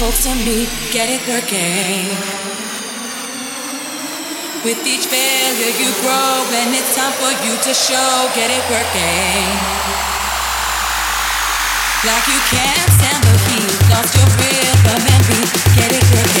get it working. With each failure you grow, and it's time for you to show, get it working. Like you can't stand the heat, lost your rhythm and beat, get it working,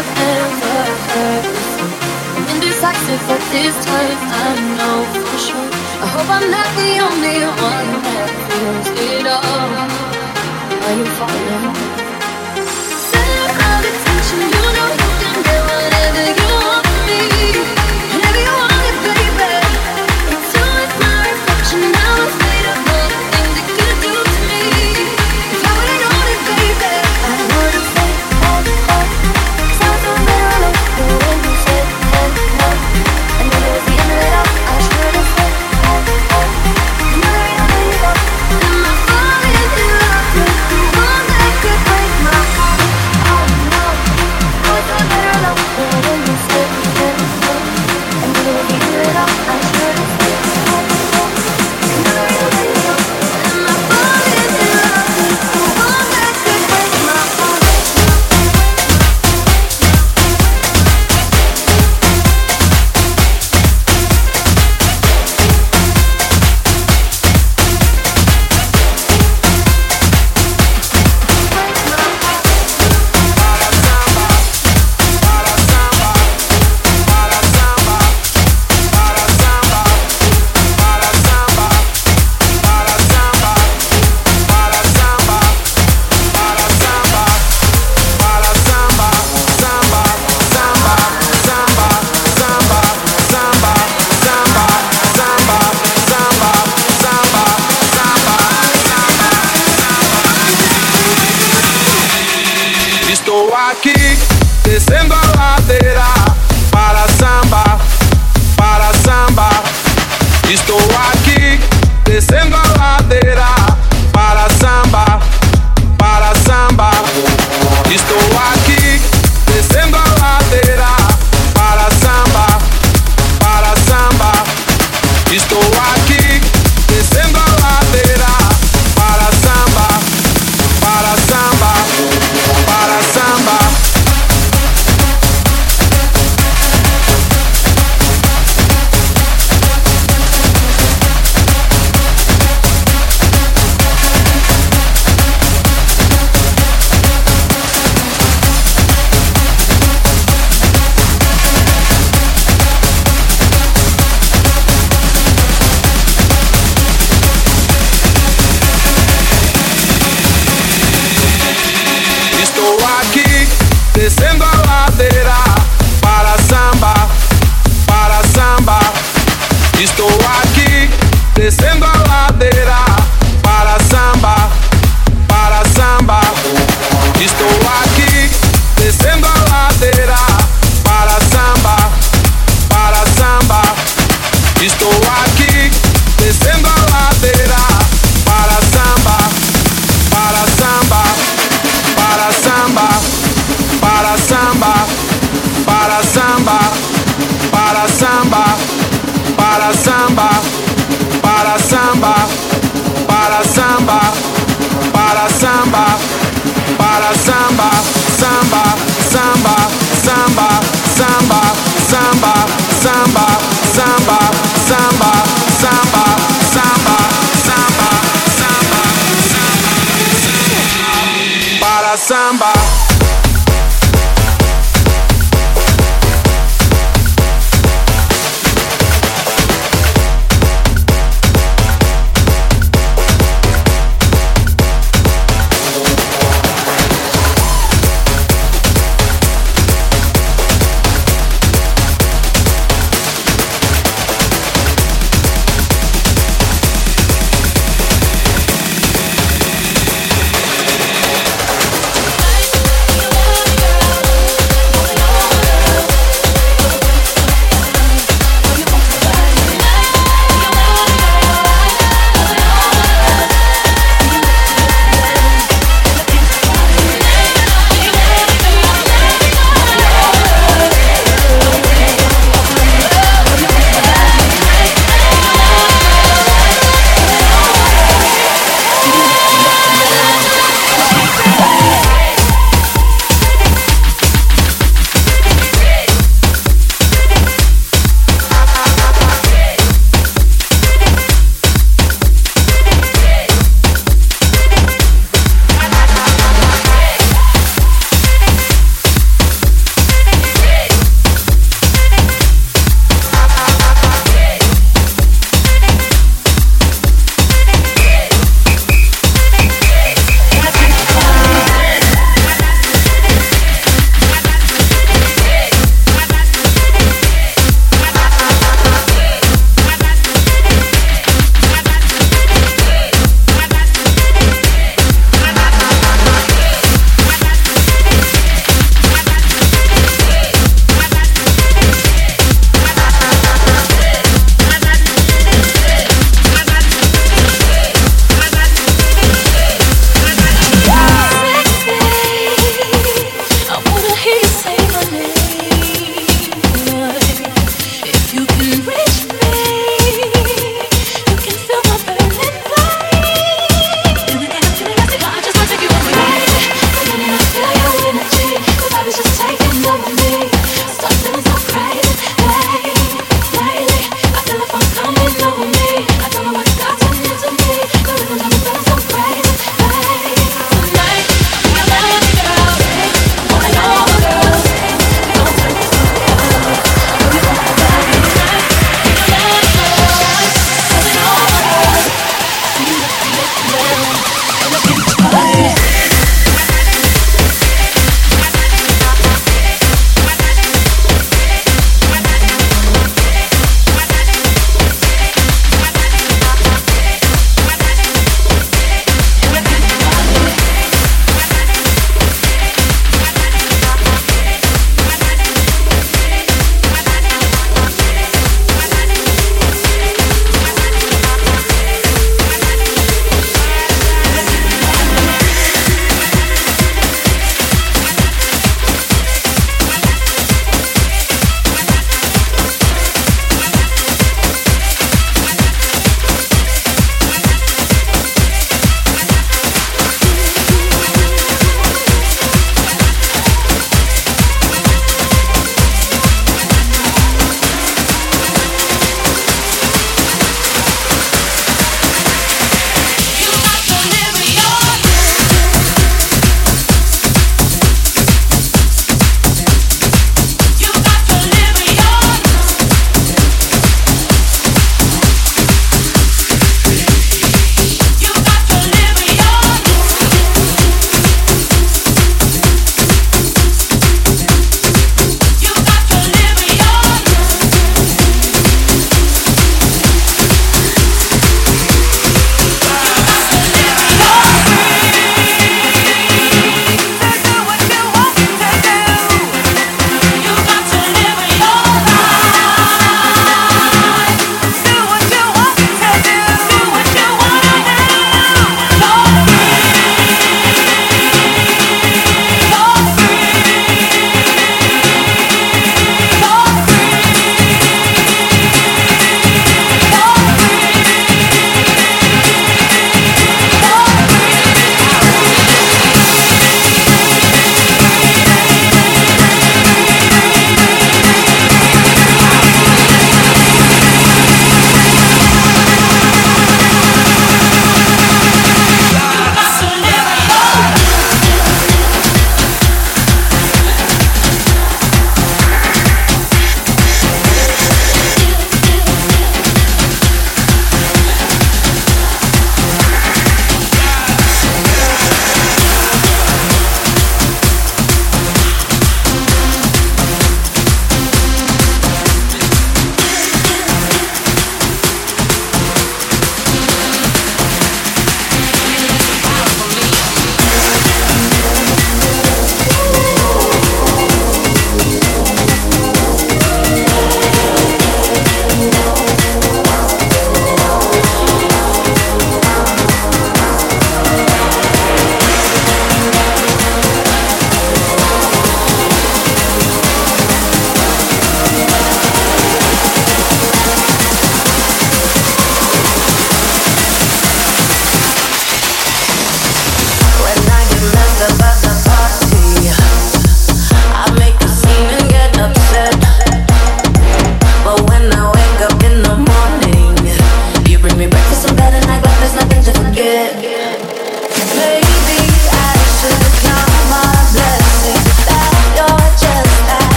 I've ever heard I'm Indecisive but this time I know for sure. I hope I'm not the only one that feels it all. Are you falling?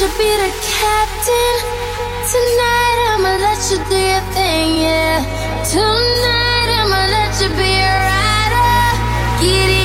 You be the captain. Tonight I'ma let you do your thing, yeah. Tonight I'ma let you be a rider. Get